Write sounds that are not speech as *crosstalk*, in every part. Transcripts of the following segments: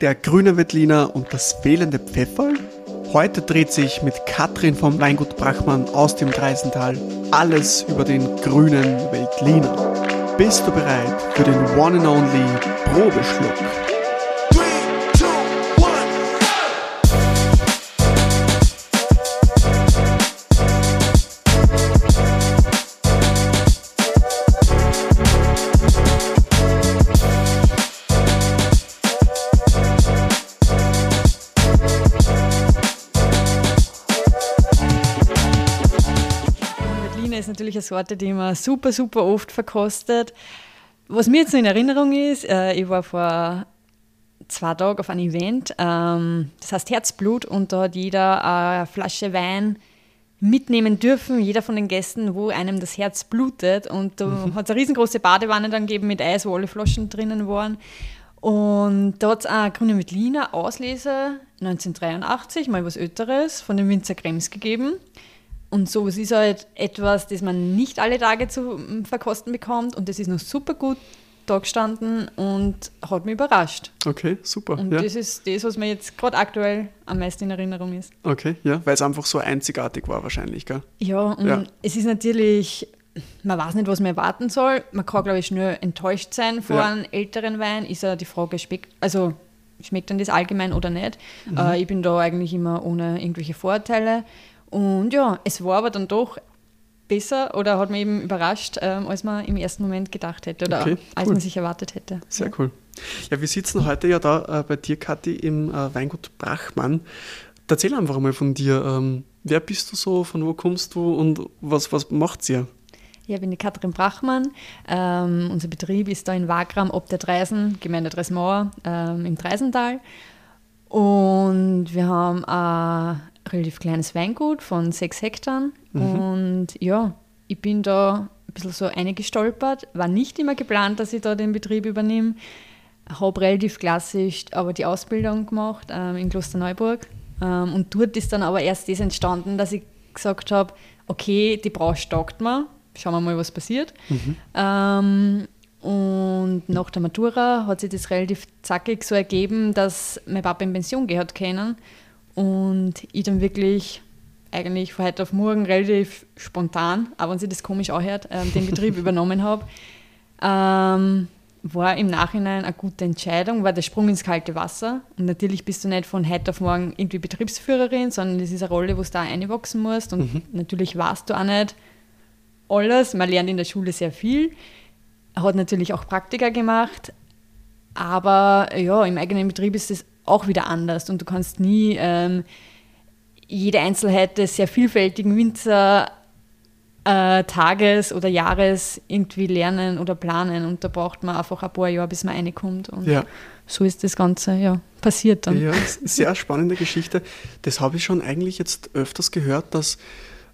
der grüne Wettliner und das fehlende Pfefferl? Heute dreht sich mit Katrin vom Weingut Brachmann aus dem Dreisental alles über den grünen Veltliner. Bist du bereit für den One and Only Probeschluck? Sorte, die man super, super oft verkostet. Was mir jetzt noch in Erinnerung ist, äh, ich war vor zwei Tagen auf einem Event, ähm, das heißt Herzblut, und da hat jeder eine Flasche Wein mitnehmen dürfen, jeder von den Gästen, wo einem das Herz blutet. Und da mhm. hat es eine riesengroße Badewanne dann gegeben mit Eis, wo alle Flaschen drinnen waren. Und da hat es auch Grüne Veltliner Auslese 1983, mal was Älteres, von dem Winzer Krems gegeben. Und so es ist halt etwas, das man nicht alle Tage zu mm, verkosten bekommt und das ist noch super gut da gestanden und hat mich überrascht. Okay, super. Und ja. das ist das, was mir jetzt gerade aktuell am meisten in Erinnerung ist. Okay, ja, weil es einfach so einzigartig war wahrscheinlich, gell? Ja, und ja. es ist natürlich, man weiß nicht, was man erwarten soll. Man kann, glaube ich, schnell enttäuscht sein vor ja. einem älteren Wein. Ist ja die Frage, schmeckt, also schmeckt dann das allgemein oder nicht? Mhm. Äh, ich bin da eigentlich immer ohne irgendwelche Vorteile. Und ja, es war aber dann doch besser oder hat mich eben überrascht, ähm, als man im ersten Moment gedacht hätte oder okay, als man sich erwartet hätte. Sehr ja. cool. Ja, wir sitzen heute ja da äh, bei dir, Kathi, im äh, Weingut Brachmann. Erzähl einfach mal von dir. Ähm, wer bist du so, von wo kommst du und was, was macht ihr? Ja, ich bin die Katrin Brachmann. Ähm, unser Betrieb ist da in Wagram ob der Dreisen, Gemeinde Dresmauer ähm, im Dreisental. Und wir haben ein relativ kleines Weingut von sechs Hektar. Mhm. Und ja, ich bin da ein bisschen so eingestolpert. War nicht immer geplant, dass ich da den Betrieb übernehme. Habe relativ klassisch aber die Ausbildung gemacht ähm, in Klosterneuburg. Ähm, und dort ist dann aber erst das entstanden, dass ich gesagt habe, okay, die Branche taugt mir. Schauen wir mal, was passiert. Mhm. Ähm, und nach der Matura hat sich das relativ zackig so ergeben, dass mein Papa in Pension gehört können und ich dann wirklich eigentlich von heute auf morgen relativ spontan, auch wenn sich das komisch anhört, ähm, den Betrieb *laughs* übernommen habe. Ähm, war im Nachhinein eine gute Entscheidung, war der Sprung ins kalte Wasser. Und natürlich bist du nicht von heute auf morgen irgendwie Betriebsführerin, sondern das ist eine Rolle, wo du da einwachsen musst. Und mhm. natürlich weißt du auch nicht alles. Man lernt in der Schule sehr viel, hat natürlich auch Praktika gemacht. Aber ja, im eigenen Betrieb ist es auch wieder anders und du kannst nie ähm, jede Einzelheit des sehr vielfältigen Winzer äh, Tages oder Jahres irgendwie lernen oder planen und da braucht man einfach ein paar Jahre, bis man reinkommt und ja. so ist das Ganze ja passiert dann. Ja, sehr spannende Geschichte. Das habe ich schon eigentlich jetzt öfters gehört, dass,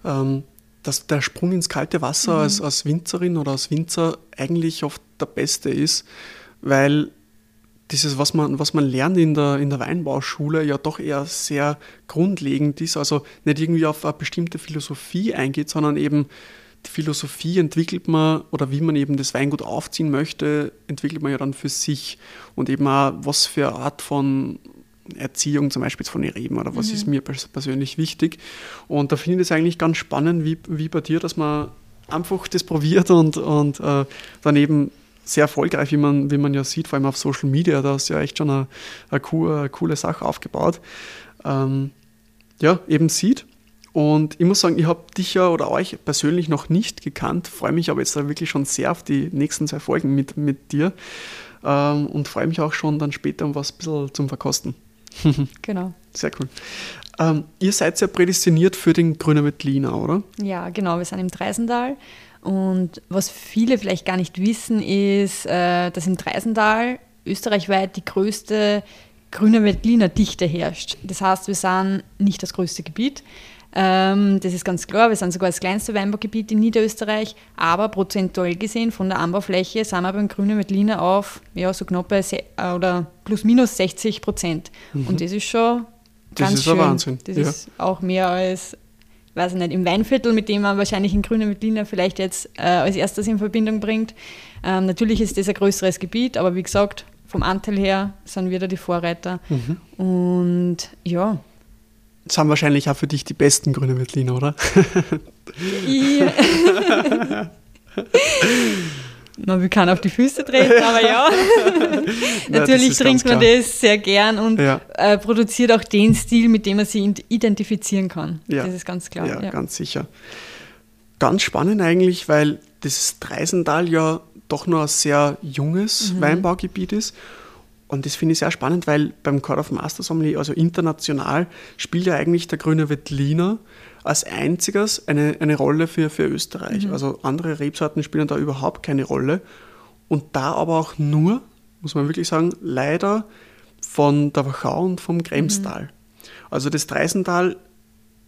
ähm, dass der Sprung ins kalte Wasser mhm. als, als Winzerin oder als Winzer eigentlich oft der beste ist, weil dieses, was man, was man lernt in der, in der Weinbauschule, ja doch eher sehr grundlegend ist. Also nicht irgendwie auf eine bestimmte Philosophie eingeht, sondern eben die Philosophie entwickelt man oder wie man eben das Weingut aufziehen möchte, entwickelt man ja dann für sich. Und eben auch, was für eine Art von Erziehung zum Beispiel von den Reben oder was mhm. ist mir persönlich wichtig. Und da finde ich es eigentlich ganz spannend, wie, wie bei dir, dass man einfach das probiert und, und äh, dann eben sehr erfolgreich, wie man, wie man ja sieht, vor allem auf Social Media. Da ist ja echt schon eine, eine, coole, eine coole Sache aufgebaut. Ähm, ja, eben sieht. Und ich muss sagen, ich habe dich ja oder euch persönlich noch nicht gekannt, freue mich aber jetzt da wirklich schon sehr auf die nächsten zwei Folgen mit, mit dir ähm, und freue mich auch schon dann später um was ein bisschen zum Verkosten. *laughs* genau. Sehr cool. Ähm, ihr seid ja prädestiniert für den Grüner Wettliner, oder? Ja, genau. Wir sind im Dreisental. Und was viele vielleicht gar nicht wissen, ist, äh, dass im Dreisental österreichweit die größte grüne Veltliner Dichte herrscht. Das heißt, wir sind nicht das größte Gebiet. Ähm, das ist ganz klar, wir sind sogar das kleinste Weinbaugebiet in Niederösterreich, aber prozentuell gesehen von der Anbaufläche sind wir beim grünen Veltliner auf ja, so knapp bei äh, oder plus minus 60 Prozent. Mhm. Und das ist schon ganz das ist schön. Wahnsinn. Das ja. ist auch mehr als weiß ich nicht, im Weinviertel, mit dem man wahrscheinlich in Grüner Veltliner vielleicht jetzt äh, als erstes in Verbindung bringt. Ähm, natürlich ist das ein größeres Gebiet, aber wie gesagt, vom Anteil her sind wir da die Vorreiter. Mhm. Und ja. Das haben wahrscheinlich auch für dich die besten Grüne Veltliner, oder? Ja. *laughs* *laughs* Man will keinen auf die Füße treten, aber ja. *laughs* *laughs* Natürlich trinkt man das sehr gern und ja. äh, produziert auch den Stil, mit dem man sich identifizieren kann. Ja. Das ist ganz klar. Ja, ja, ganz sicher. Ganz spannend eigentlich, weil das Dreisental ja doch noch ein sehr junges mhm. Weinbaugebiet ist. Und das finde ich sehr spannend, weil beim Court of Master Sommelier, also international, spielt ja eigentlich der grüne Veltliner als einziges eine, eine Rolle für, für Österreich. Mhm. Also andere Rebsorten spielen da überhaupt keine Rolle. Und da aber auch nur, muss man wirklich sagen, leider von der Wachau und vom Kremstal. Mhm. Also das Dreisental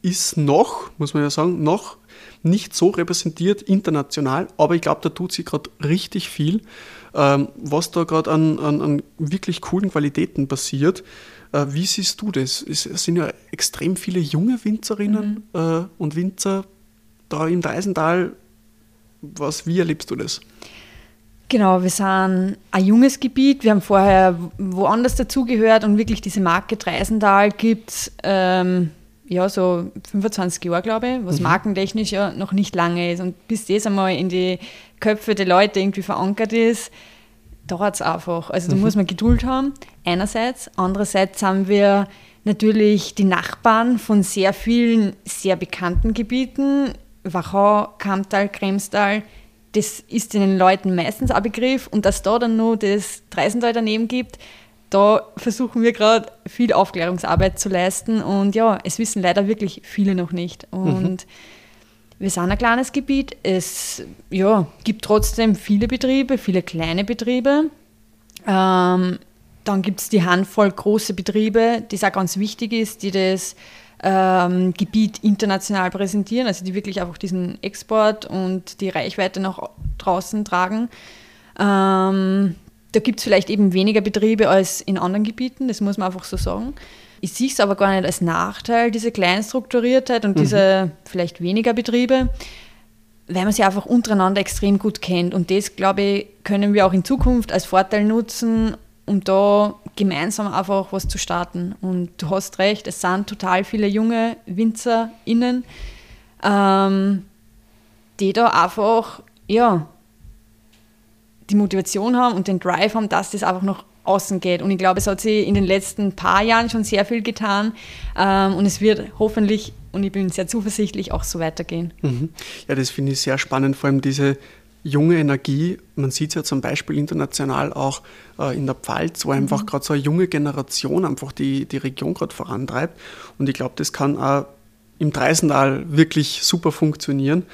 ist noch, muss man ja sagen, noch nicht so repräsentiert international, aber ich glaube, da tut sich gerade richtig viel, ähm, was da gerade an, an, an, wirklich coolen Qualitäten passiert. Äh, wie siehst du das? Es sind ja extrem viele junge Winzerinnen mhm. äh, und Winzer da im Dreisental. Was, wie erlebst du das? Genau, wir sind ein junges Gebiet. Wir haben vorher woanders dazugehört und wirklich diese Marke Dreisental gibt es ähm, ja, so 25 Jahre, glaube ich, was mhm. markentechnisch ja noch nicht lange ist. Und bis das einmal in die Köpfe der Leute irgendwie verankert ist, dauert es einfach. Also da mhm. muss man Geduld haben, einerseits. Andererseits haben wir natürlich die Nachbarn von sehr vielen sehr bekannten Gebieten, Wachau, Kamptal, Kremstal, das ist den Leuten meistens ein Begriff. Und dass da dann nur das Dreisental daneben gibt, da versuchen wir gerade viel Aufklärungsarbeit zu leisten und ja, es wissen leider wirklich viele noch nicht. Und mhm. wir sind ein kleines Gebiet. Es ja, gibt trotzdem viele Betriebe, viele kleine Betriebe. Ähm, dann gibt es die Handvoll große Betriebe, die auch ganz wichtig ist, die das ähm, Gebiet international präsentieren, also die wirklich einfach diesen Export und die Reichweite nach draußen tragen. Ähm, da gibt es vielleicht eben weniger Betriebe als in anderen Gebieten, das muss man einfach so sagen. Ich sehe es aber gar nicht als Nachteil, diese Kleinstrukturiertheit und mhm. diese vielleicht weniger Betriebe, weil man sie einfach untereinander extrem gut kennt. Und das, glaube ich, können wir auch in Zukunft als Vorteil nutzen, um da gemeinsam einfach was zu starten. Und du hast recht, es sind total viele junge WinzerInnen, ähm, die da einfach, ja, die Motivation haben und den Drive haben, dass das einfach noch außen geht. Und ich glaube, es hat sich in den letzten paar Jahren schon sehr viel getan ähm, und es wird hoffentlich, und ich bin sehr zuversichtlich, auch so weitergehen. Mhm. Ja, das finde ich sehr spannend, vor allem diese junge Energie. Man sieht es ja zum Beispiel international auch äh, in der Pfalz, wo einfach mhm. gerade so eine junge Generation einfach die, die Region gerade vorantreibt. Und ich glaube, das kann auch im Dreisental wirklich super funktionieren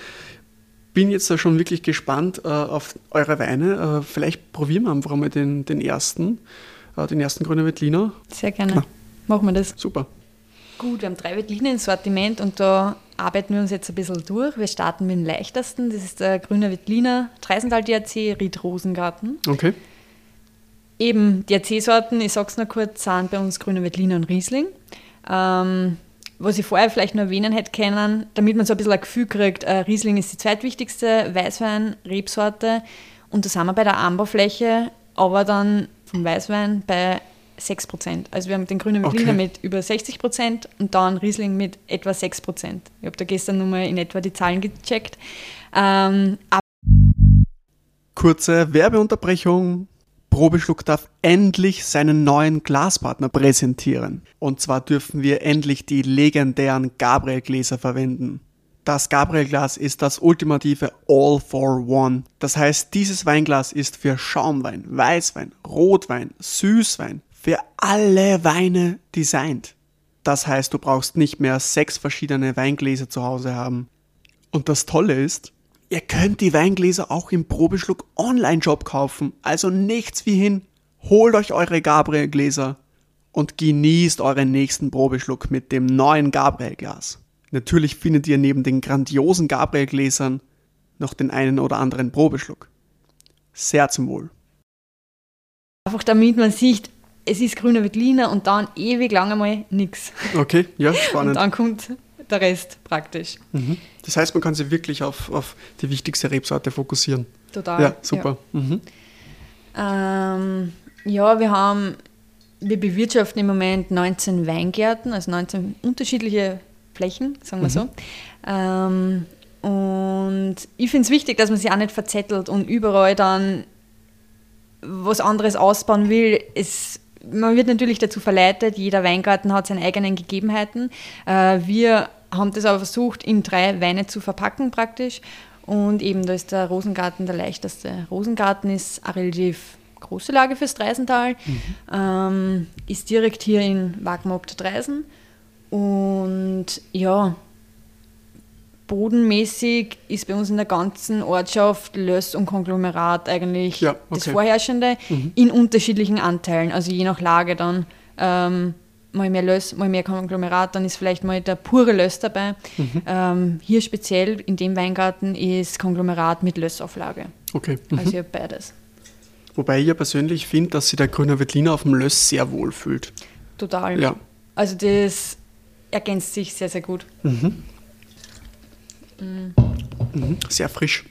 bin jetzt da schon wirklich gespannt äh, auf eure Weine. Äh, vielleicht probieren wir einfach mal den, den ersten, äh, den ersten Grüner Veltliner. Sehr gerne. Na. Machen wir das. Super. Gut, wir haben drei Veltliner im Sortiment und da arbeiten wir uns jetzt ein bisschen durch. Wir starten mit dem leichtesten. Das ist der Grüne Veltliner Dreisental DRC Ried Rosengarten. Okay. Eben DRC-Sorten, ich sage es noch kurz, sind bei uns Grüne Veltliner und Riesling. Ähm, was ich vorher vielleicht nur erwähnen hätte können, damit man so ein bisschen ein Gefühl kriegt, äh, Riesling ist die zweitwichtigste Weißwein-Rebsorte und da sind wir bei der Anbaufläche, aber dann vom Weißwein bei 6%. Also wir haben den grünen Veltliner okay. mit über 60% und dann Riesling mit etwa 6%. Ich habe da gestern nochmal in etwa die Zahlen gecheckt. Ähm, Kurze Werbeunterbrechung. Probeschluck darf endlich seinen neuen Glaspartner präsentieren. Und zwar dürfen wir endlich die legendären Gabriel-Gläser verwenden. Das Gabriel-Glas ist das ultimative All for One. Das heißt, dieses Weinglas ist für Schaumwein, Weißwein, Rotwein, Süßwein, für alle Weine designt. Das heißt, du brauchst nicht mehr sechs verschiedene Weingläser zu Hause haben. Und das Tolle ist, Ihr könnt die Weingläser auch im Probeschluck Online-Shop kaufen. Also nichts wie hin. Holt euch eure Gabriel-Gläser und genießt euren nächsten Probeschluck mit dem neuen Gabriel-Glas. Natürlich findet ihr neben den grandiosen Gabriel-Gläsern noch den einen oder anderen Probeschluck. Sehr zum Wohl. Einfach damit man sieht, es ist grüner Veltliner und dann ewig lange mal nichts. Okay, ja, *laughs* spannend. Und dann kommt der Rest praktisch. Mhm. Das heißt, man kann sich wirklich auf, auf die wichtigste Rebsorte fokussieren. Total. Ja, super. Ja. Mhm. Ähm, Ja, wir haben, wir bewirtschaften im Moment 19 Weingärten, also 19 unterschiedliche Flächen, sagen wir so. Ähm, und ich finde es wichtig, dass man sich auch nicht verzettelt und überall dann was anderes ausbauen will. Es, man wird natürlich dazu verleitet, jeder Weingarten hat seine eigenen Gegebenheiten. Äh, wir haben das aber versucht, in drei Weine zu verpacken praktisch. Und eben da ist der Rosengarten der leichteste. Rosengarten ist eine relativ große Lage fürs Dreisental, mhm. ähm, ist direkt hier in Wagner ob der Dreisen. Und ja, bodenmäßig ist bei uns in der ganzen Ortschaft Löss und Konglomerat eigentlich ja, okay. das Vorherrschende mhm. in unterschiedlichen Anteilen, also je nach Lage dann. Ähm, mal mehr Löss, mal mehr Konglomerat, dann ist vielleicht mal der pure Löss dabei. Mhm. Ähm, hier speziell in dem Weingarten ist Konglomerat mit Lössauflage. Okay. Mhm. Also ich habe beides. Wobei ich ja persönlich finde, dass sich der grüne Wettliner auf dem Löss sehr wohl fühlt. Total. Ja. Also das ergänzt sich sehr, sehr gut. Mhm. Mhm. Mhm. Sehr frisch.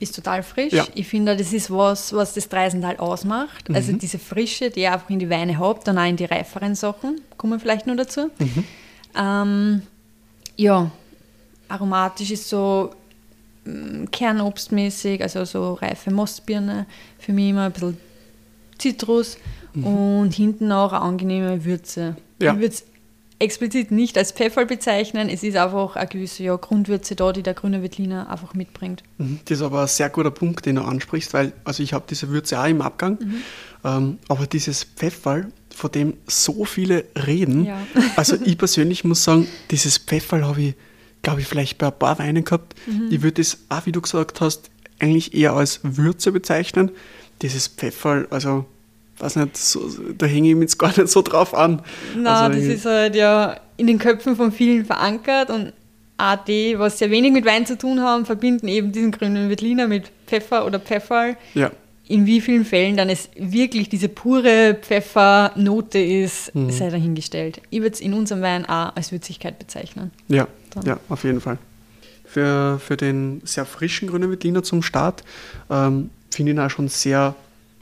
Ist total frisch. Ja. Ich finde, das ist was, was das Dreisental ausmacht. Also mhm. Also diese Frische, die ihr einfach in die Weine habt, dann auch in die reiferen Sachen, kommen wir vielleicht noch dazu. Mhm. Ähm, ja, aromatisch ist so mm, kernobstmäßig, also so reife Mostbirne, für mich immer ein bisschen Zitrus mhm. und hinten auch eine angenehme Würze. Ja. Ich würde explizit nicht als Pfeffer bezeichnen. Es ist einfach eine gewisse ja, Grundwürze da, die der grüne Wettliner einfach mitbringt. Mhm. Das ist aber ein sehr guter Punkt, den du ansprichst, weil also ich habe diese Würze auch im Abgang, mhm. ähm, aber dieses Pfefferl, von dem so viele reden, ja. *laughs* also ich persönlich muss sagen, dieses Pfefferl habe ich, glaube ich, vielleicht bei ein paar Weinen gehabt. Mhm. Ich würde es auch, wie du gesagt hast, eigentlich eher als Würze bezeichnen. Dieses Pfefferl, also weiß nicht, so, da hänge ich mich jetzt gar nicht so drauf an. Na, also das ist halt ja in den Köpfen von vielen verankert und die, was sehr wenig mit Wein zu tun haben, verbinden eben diesen grünen Wettliner mit Pfeffer oder Pfefferl. Ja. In wie vielen Fällen dann es wirklich diese pure Pfeffernote ist, mhm. sei dahingestellt. Ich würde es in unserem Wein auch als Würzigkeit bezeichnen. Ja, ja auf jeden Fall. Für, für den sehr frischen grünen Wettliner zum Start ähm, finde ich ihn auch schon sehr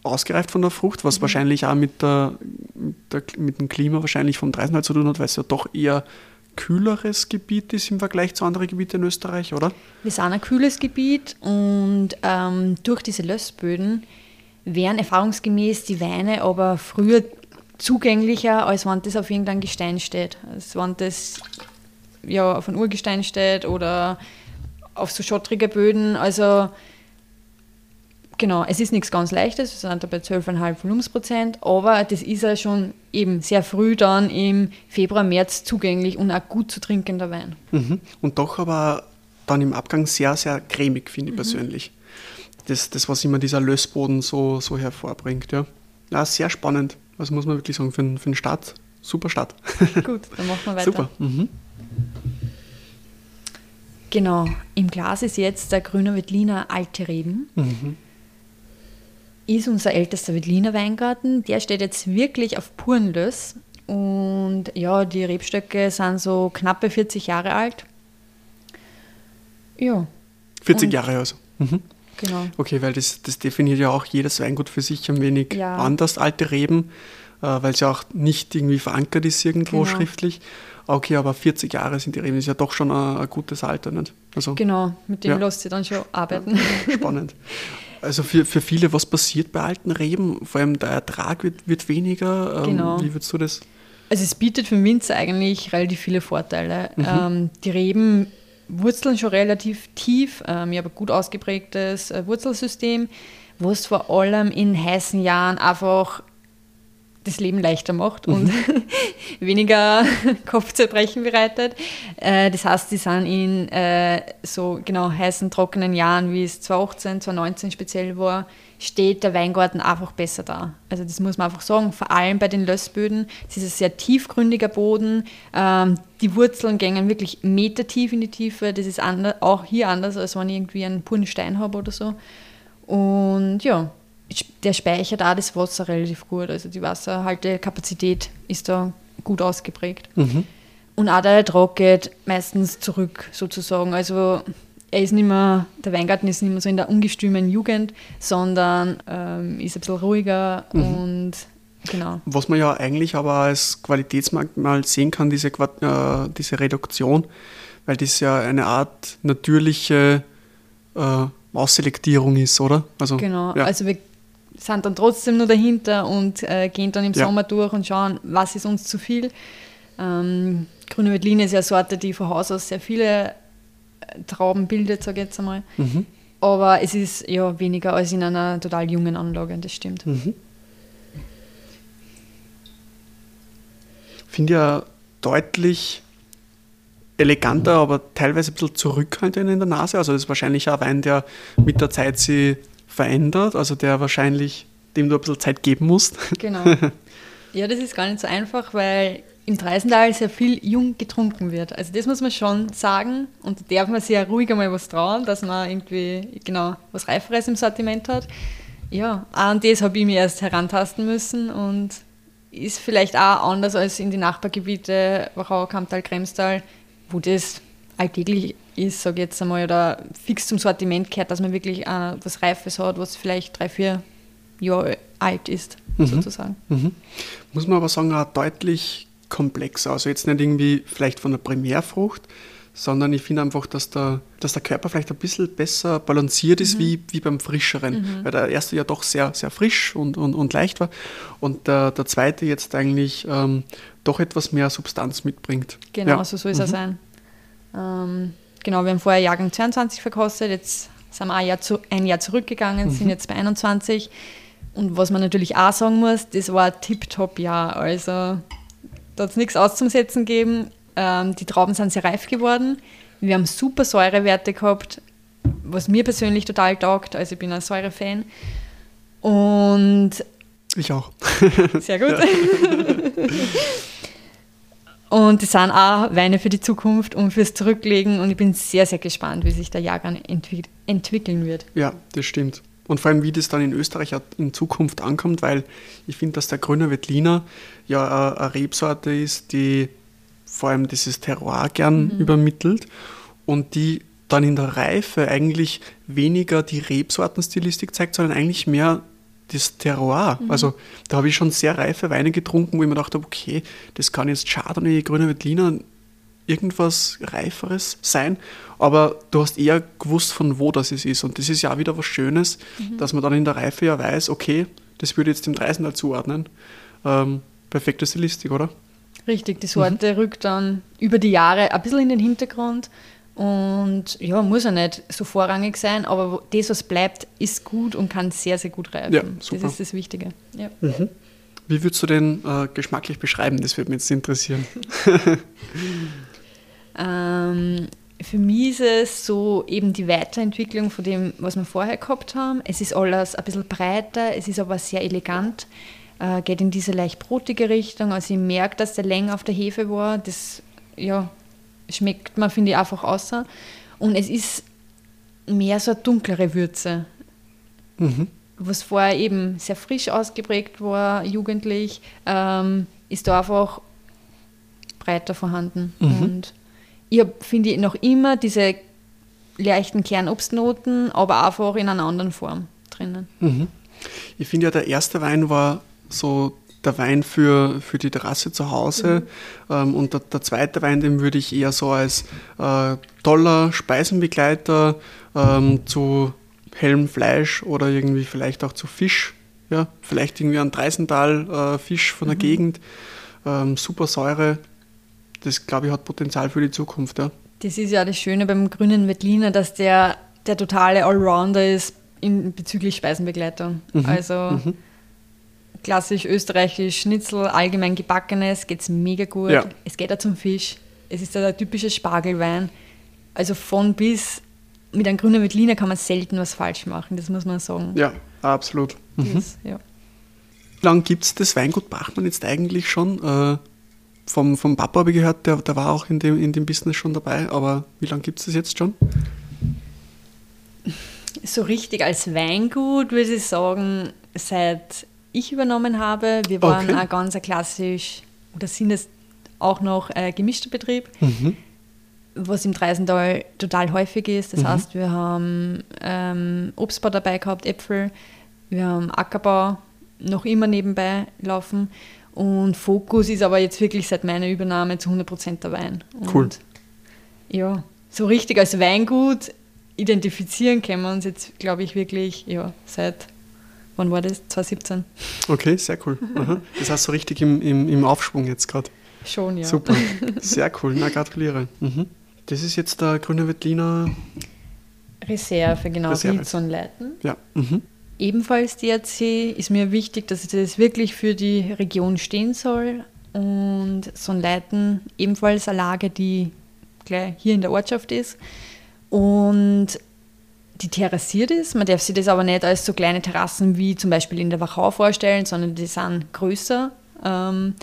ausgereift von der Frucht, was mhm. wahrscheinlich auch mit, der, mit, der, mit, dem Klima wahrscheinlich vom Dreisental zu tun hat, weil es ja doch eher kühleres Gebiet ist im Vergleich zu anderen Gebieten in Österreich, oder? Wir sind ein kühles Gebiet und ähm, durch diese Lössböden wären erfahrungsgemäß die Weine aber früher zugänglicher, als wenn das auf irgendeinem Gestein steht. Als wenn das ja, auf einem Urgestein steht oder auf so schottrige Böden. Also Genau, es ist nichts ganz Leichtes, wir sind da bei 12,5 Volumensprozent, aber das ist ja schon eben sehr früh dann im Februar, März zugänglich und auch gut zu trinkender Wein. Mhm. Und doch aber dann im Abgang sehr, sehr cremig, finde ich mhm. persönlich. Das, das, was immer dieser Lössboden so, so hervorbringt. Ja. ja, sehr spannend. Also muss man wirklich sagen, für, für den Start, super Start. *laughs* Gut, dann machen wir weiter. Super. Mhm. Genau, im Glas ist jetzt der grüne Wettliner Alte Reben. Mhm ist unser ältester Wettliner Weingarten. Der steht jetzt wirklich auf puren Löss. Und ja, die Rebstöcke sind so knappe 40 Jahre alt. Ja. 40 und, Jahre also. Mhm. Genau. Okay, weil das, das definiert ja auch jedes Weingut für sich ein wenig ja. anders, alte Reben, äh, weil es ja auch nicht irgendwie verankert ist irgendwo genau. schriftlich. Okay, aber 40 Jahre sind die Reben, das ist ja doch schon ein, ein gutes Alter, nicht? Also, genau, mit dem ja. lässt sich dann schon arbeiten. Ja, *laughs* spannend. *laughs* Also für, für viele, was passiert bei alten Reben? Vor allem der Ertrag wird, wird weniger. Ähm, genau. Wie würdest du das? Also es bietet für den Winzer eigentlich relativ viele Vorteile. Mhm. Ähm, die Reben wurzeln schon relativ tief. Ähm, ich habe ein gut ausgeprägtes äh, Wurzelsystem, was vor allem in heißen Jahren einfach das Leben leichter macht mhm. und *laughs* weniger *laughs* Kopfzerbrechen bereitet. Äh, das heißt, sie sind in äh, so genau heißen, trockenen Jahren, wie es 2018, 2019 speziell war, steht der Weingarten einfach besser da. Also das muss man einfach sagen, vor allem bei den Lössböden. Es ist ein sehr tiefgründiger Boden. Ähm, die Wurzeln gehen wirklich metertief in die Tiefe. Das ist auch hier anders, als wenn ich irgendwie einen puren Stein habe oder so. Und ja, der speichert auch das Wasser relativ gut. Also die Wasserhaltekapazität ist da gut ausgeprägt. Mhm. Und auch der Ertrag geht meistens zurück sozusagen. Also er ist nicht mehr, der Weingarten ist nicht mehr so in der ungestümen Jugend, sondern ähm, ist ein bisschen ruhiger mhm. und genau. Was man ja eigentlich aber als Qualitätsmerkmal sehen kann, diese, äh, diese Reduktion, weil das ja eine Art natürliche äh, Ausselektierung ist, oder? Also, genau, ja. also wir sind dann trotzdem nur dahinter und äh, gehen dann im ja. Sommer durch und schauen, was ist uns zu viel. Ähm, Grüne Veltliner ist ja eine Sorte, die von Haus aus sehr viele äh, Trauben bildet, sage ich jetzt einmal. Mhm. Aber es ist ja weniger als in einer total jungen Anlage, das stimmt. Mhm. Finde ja deutlich eleganter, aber teilweise ein bisschen zurückhaltend in der Nase. Also das ist wahrscheinlich auch ein Wein, der mit der Zeit sich verändert, also der wahrscheinlich, dem du ein bisschen Zeit geben musst. *laughs* Genau. Ja, das ist gar nicht so einfach, weil im Dreisental sehr viel jung getrunken wird. Also das muss man schon sagen und da darf man sehr ruhig einmal was trauen, dass man irgendwie genau was Reiferes im Sortiment hat. Ja, an das habe ich mir erst herantasten müssen und ist vielleicht auch anders als in die Nachbargebiete Wachau, Kamptal, Kremstal, wo das alltäglich ist, sage ich jetzt einmal, oder fix zum Sortiment gehört, dass man wirklich äh, was Reifes hat, was vielleicht drei, vier Jahre alt ist, mhm. sozusagen. Mhm. Muss man aber sagen, auch deutlich komplexer. Also jetzt nicht irgendwie vielleicht von der Primärfrucht, sondern ich finde einfach, dass der, dass der Körper vielleicht ein bisschen besser balanciert ist mhm. wie, wie beim Frischeren. Mhm. Weil der erste ja doch sehr, sehr frisch und, und, und leicht war und der, der zweite jetzt eigentlich ähm, doch etwas mehr Substanz mitbringt. Genau, ja. so soll es mhm. auch sein. Ähm, genau, wir haben vorher Jahrgang 22 verkostet, jetzt sind wir ein Jahr, zu, ein Jahr zurückgegangen, sind mhm. jetzt bei 21. Und was man natürlich auch sagen muss, das war ein Tip-Top-Jahr. Also da hat es nichts auszusetzen gegeben. Ähm, die Trauben sind sehr reif geworden. Wir haben super Säurewerte gehabt, was mir persönlich total taugt. Also ich bin ein Säure-Fan. Und ich auch. Sehr gut. *laughs* und das sind auch Weine für die Zukunft und fürs Zurücklegen. Und ich bin sehr, sehr gespannt, wie sich der Jahrgang entwick entwickeln wird. Ja, das stimmt. Und vor allem, wie das dann in Österreich in Zukunft ankommt, weil ich finde, dass der grüne Wettliner ja eine Rebsorte ist, die vor allem dieses Terroir gern mhm. übermittelt und die dann in der Reife eigentlich weniger die Rebsortenstilistik zeigt, sondern eigentlich mehr das Terroir. Mhm. Also da habe ich schon sehr reife Weine getrunken, wo ich mir dachte, okay, das kann jetzt Chardonnay, grüner Veltliner, irgendwas Reiferes sein, aber du hast eher gewusst, von wo das ist. Und das ist ja auch wieder was Schönes, mhm. dass man dann in der Reife ja weiß, okay, das würde jetzt dem Dreisender zuordnen. Ähm, perfekte Stilistik, oder? Richtig, die Sorte mhm. rückt dann über die Jahre ein bisschen in den Hintergrund und ja, muss ja nicht so vorrangig sein, aber das, was bleibt, ist gut und kann sehr, sehr gut reifen. Ja, super. Das ist das Wichtige. Ja. Mhm. Wie würdest du den äh, geschmacklich beschreiben? Das würde mich jetzt interessieren. *laughs* ähm, für mich ist es so eben die Weiterentwicklung von dem, was wir vorher gehabt haben. Es ist alles ein bisschen breiter, es ist aber sehr elegant äh, geht in diese leicht brotige Richtung. Also ich merke, dass der länger auf der Hefe war. Das ja, schmeckt man, finde ich, einfach außer. Und es ist mehr so eine dunklere Würze. Mhm. Was vorher eben sehr frisch ausgeprägt war, jugendlich, ähm, ist da einfach breiter vorhanden. Mhm. Und ich finde ich, noch immer diese leichten Kernobstnoten, aber einfach in einer anderen Form drinnen. Mhm. Ich finde ja, der erste Wein war so der Wein für, für die Terrasse zu Hause. Mhm. Ähm, und der, der, zweite Wein, den würde ich eher so als äh, toller Speisenbegleiter ähm, zu hellem Fleisch oder irgendwie vielleicht auch zu Fisch. Ja, vielleicht irgendwie ein Dreisental-Fisch äh, von der mhm. Gegend. Ähm, super Säure. Das, glaube ich, hat Potenzial für die Zukunft. Ja. Das ist ja das Schöne beim grünen Wettliner, dass der der totale Allrounder ist in, bezüglich Speisenbegleitung. Mhm. Also mhm klassisch österreichisch Schnitzel, allgemein gebackenes, geht es mega gut. Ja. Es geht auch zum Fisch. Es ist der typische Spargelwein. Also von bis mit einem grünen Veltliner kann man selten was falsch machen, das muss man sagen. Ja, absolut. Mhm. Das, ja. Wie lange gibt es das Weingut Bachmann jetzt eigentlich schon? Äh, vom, vom Papa habe ich gehört, der, der war auch in dem, in dem Business schon dabei, aber wie lange gibt es das jetzt schon? So richtig als Weingut würde ich sagen, seit ich übernommen habe. Wir waren okay. auch ganz klassisch, oder sind es auch noch äh, gemischter Betrieb. Mhm. was im Dreisental total häufig ist. Das mhm. heißt, wir haben ähm, Obstbau dabei gehabt, Äpfel, wir haben Ackerbau noch immer nebenbei laufen. Und Fokus ist aber jetzt wirklich seit meiner Übernahme zu 100% der Wein. Und cool. Ja, so richtig als Weingut identifizieren können wir uns jetzt, glaube ich, wirklich ja, seit, wann war das? 2017. Okay, sehr cool. Aha. Das heißt so richtig im, im, im Aufschwung jetzt gerade. Schon, ja. Super, *laughs* sehr cool. Na, gratuliere. Mhm. Das ist jetzt der Grüne Wettliner Reserve, genau, Reserve. und Leiten. Ja. Mhm. Ebenfalls DRC ist mir wichtig, dass das wirklich für die Region stehen soll. Und Sonnleiten ebenfalls eine Lage, die gleich hier in der Ortschaft ist. Und die terrassiert ist. Man darf sich das aber nicht als so kleine Terrassen wie zum Beispiel in der Wachau vorstellen, sondern die sind größer ähm,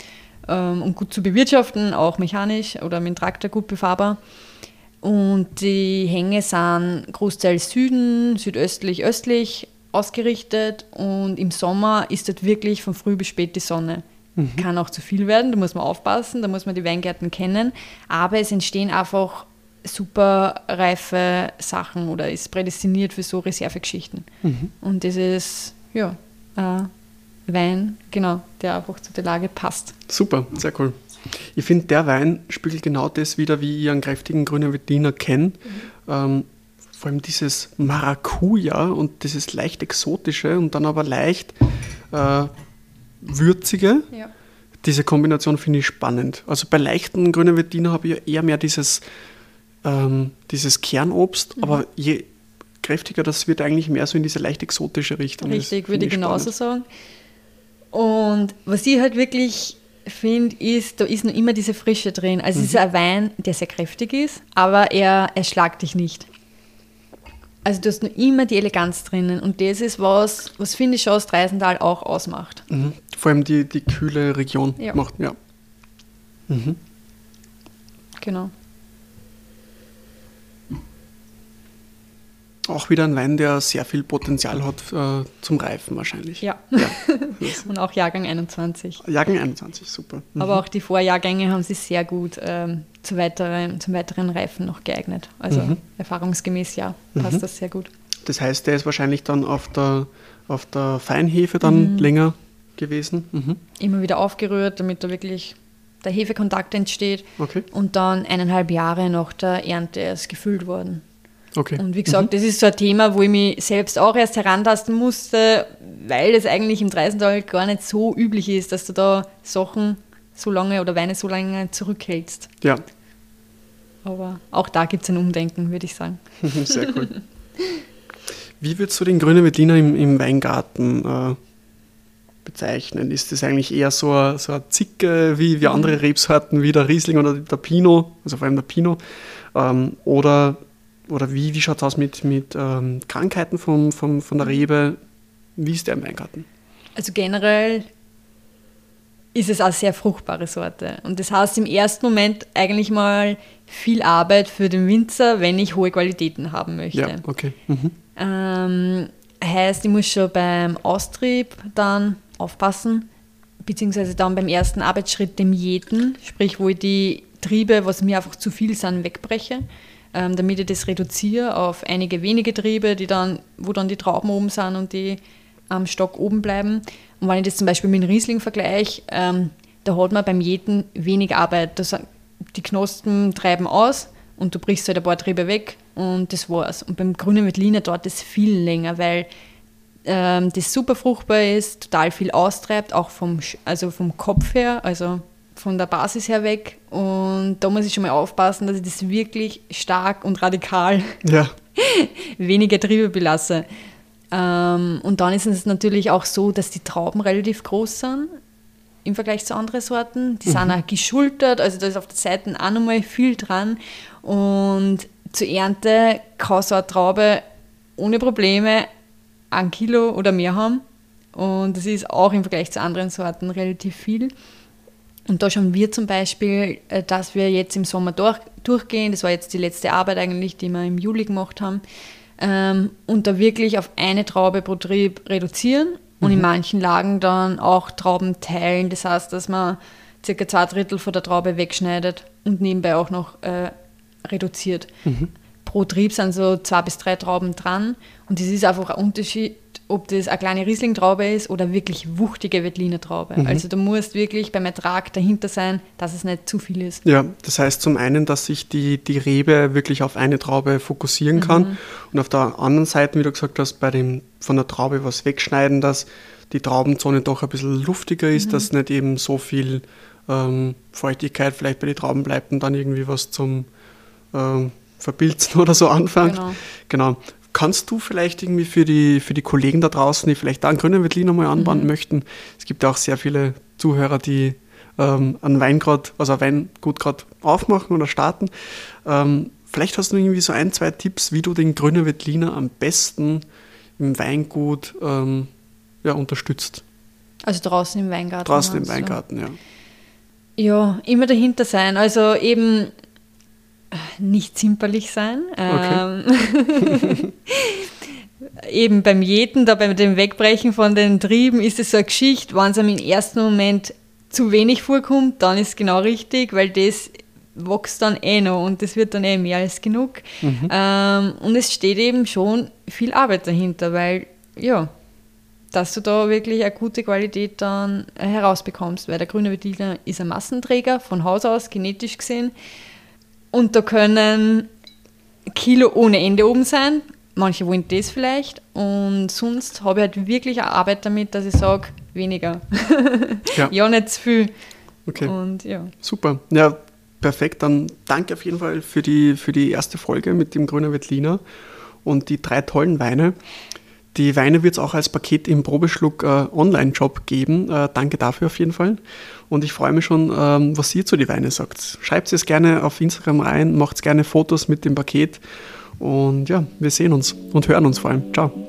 ähm, und gut zu bewirtschaften, auch mechanisch oder mit dem Traktor gut befahrbar. Und die Hänge sind großteils Süden, südöstlich, östlich ausgerichtet und im Sommer ist dort wirklich von früh bis spät die Sonne. Mhm. Kann auch zu viel werden, da muss man aufpassen, da muss man die Weingärten kennen, aber es entstehen einfach super reife Sachen oder ist prädestiniert für so Reservegeschichten. Mhm. Und das ist, ja, äh, Wein, genau, der einfach zu der Lage passt. Super, sehr cool. Ich finde, der Wein spiegelt genau das wieder, wie ich einen kräftigen grünen Veltliner kenne. Mhm. Ähm, vor allem dieses Maracuja und dieses leicht exotische und dann aber leicht äh, würzige. Ja. Diese Kombination finde ich spannend. Also bei leichten grünen Veltliner habe ich eher mehr dieses, ähm, dieses Kernobst, mhm. aber je kräftiger das wird, eigentlich mehr so in diese leicht exotische Richtung. Richtig, würde ich genauso sagen. Und was ich halt wirklich finde, ist, da ist noch immer diese Frische drin. Also mhm. es ist ein Wein, der sehr kräftig ist, aber er, er schlagt dich nicht. Also du hast noch immer die Eleganz drinnen und das ist was, was finde ich schon aus Dreisental auch ausmacht. Mhm. Vor allem die, die kühle Region ja. macht, ja. Mhm. Genau. Auch wieder ein Wein, der sehr viel Potenzial hat äh, zum Reifen wahrscheinlich. Ja. ja. *laughs* Und auch Jahrgang 21. Jahrgang 21, super. Mhm. Aber auch die Vorjahrgänge haben sich sehr gut ähm, zu weiteren, zum weiteren Reifen noch geeignet. Also mhm. erfahrungsgemäß ja, passt mhm. das sehr gut. Das heißt, der ist wahrscheinlich dann auf der, auf der Feinhefe dann mhm. länger gewesen? Mhm. Immer wieder aufgerührt, damit da wirklich der Hefekontakt entsteht. Okay. Und dann eineinhalb Jahre nach der Ernte erst gefüllt worden. Okay. Und wie gesagt, mhm. das ist so ein Thema, wo ich mich selbst auch erst herantasten musste, weil es eigentlich im Dreisental gar nicht so üblich ist, dass du da Sachen so lange oder Weine so lange zurückhältst. Ja. Aber auch da gibt es ein Umdenken, würde ich sagen. *laughs* Sehr cool. *laughs* Wie würdest du den Grünen Veltliner im, im Weingarten äh, bezeichnen? Ist das eigentlich eher so eine, so eine Zicke wie, wie andere mhm. Rebsorten wie der Riesling oder der Pinot, also vor allem der Pinot? Ähm, oder oder wie, wie schaut es aus mit, mit ähm, Krankheiten vom, vom, von der Rebe? Wie ist der im Weingarten? Also generell ist es eine sehr fruchtbare Sorte. Und das heißt im ersten Moment eigentlich mal viel Arbeit für den Winzer, wenn ich hohe Qualitäten haben möchte. Ja, okay. Mhm. Ähm, heißt, ich muss schon beim Austrieb dann aufpassen, beziehungsweise dann beim ersten Arbeitsschritt dem Jäten, sprich wo ich die Triebe, was mir einfach zu viel sind, wegbreche ähm, damit ich das reduziere auf einige wenige Triebe, die dann, wo dann die Trauben oben sind und die am Stock oben bleiben. Und wenn ich das zum Beispiel mit dem Riesling vergleiche, ähm, da hat man beim Jäten wenig Arbeit. Das, die Knospen treiben aus und du brichst halt ein paar Triebe weg und das war's. Und beim grünen Veltliner dauert das viel länger, weil ähm, das super fruchtbar ist, total viel austreibt, auch vom, also vom Kopf her. Also von der Basis her weg. Und da muss ich schon mal aufpassen, dass ich das wirklich stark und radikal ja. *laughs* weniger Triebe belasse. Ähm, und dann ist es natürlich auch so, dass die Trauben relativ groß sind im Vergleich zu anderen Sorten. Die mhm. sind auch geschultert, also da ist auf der Seite auch nochmal viel dran. Und zur Ernte kann so eine Traube ohne Probleme ein Kilo oder mehr haben. Und das ist auch im Vergleich zu anderen Sorten relativ viel. Und da schauen wir zum Beispiel, äh, dass wir jetzt im Sommer durch, durchgehen. Das war jetzt die letzte Arbeit eigentlich, die wir im Juli gemacht haben. Ähm, und da wirklich auf eine Traube pro Trieb reduzieren und mhm. in manchen Lagen dann auch Trauben teilen. Das heißt, dass man circa zwei Drittel von der Traube wegschneidet und nebenbei auch noch äh, reduziert. Mhm. Pro Trieb sind so zwei bis drei Trauben dran und das ist einfach ein Unterschied, ob das eine kleine Riesling-Traube ist oder wirklich wuchtige Veltliner Traube. Mhm. Also du musst wirklich beim Ertrag dahinter sein, dass es nicht zu viel ist. Ja, das heißt zum einen, dass sich die, die Rebe wirklich auf eine Traube fokussieren kann mhm. und auf der anderen Seite, wie du gesagt hast, bei dem von der Traube was wegschneiden, dass die Traubenzone doch ein bisschen luftiger ist, mhm. dass nicht eben so viel ähm, Feuchtigkeit vielleicht bei den Trauben bleibt und dann irgendwie was zum ähm, Verpilzen *laughs* oder so anfängt. Genau. genau. Kannst du vielleicht irgendwie für die, für die Kollegen da draußen, die vielleicht da einen grünen Veltliner mal anbauen mhm. möchten, es gibt ja auch sehr viele Zuhörer, die ähm, einen Weingrad, also ein Weingut gerade aufmachen oder starten. Ähm, vielleicht hast du irgendwie so ein, zwei Tipps, wie du den grünen Veltliner am besten im Weingut ähm, ja, unterstützt. Also draußen im Weingarten. Draußen im Weingarten, ja. Ja, immer dahinter sein. Also eben nicht zimperlich sein. Okay. Ähm, *laughs* eben beim Jäten, da bei dem Wegbrechen von den Trieben ist es so eine Geschichte, wenn es einem im ersten Moment zu wenig vorkommt, dann ist es genau richtig, weil das wächst dann eh noch und das wird dann eh mehr als genug. Mhm. Ähm, und es steht eben schon viel Arbeit dahinter, weil ja, dass du da wirklich eine gute Qualität dann herausbekommst, weil der grüne Veltliner ist ein Massenträger von Haus aus, genetisch gesehen. Und da können Kilo ohne Ende oben sein. Manche wollen das vielleicht. Und sonst habe ich halt wirklich eine Arbeit damit, dass ich sage, weniger. *laughs* Ja. ja, nicht zu viel. Okay. Und, ja. Super. Ja, perfekt. Dann danke auf jeden Fall für die, für die erste Folge mit dem Grüner Wettliner und die drei tollen Weine. Die Weine wird es auch als Paket im Probeschluck äh, Online-Job geben. Äh, danke dafür auf jeden Fall. Und ich freue mich schon, ähm, was ihr zu den Weinen sagt. Schreibt es gerne auf Instagram rein, macht gerne Fotos mit dem Paket. Und ja, wir sehen uns und hören uns vor allem. Ciao.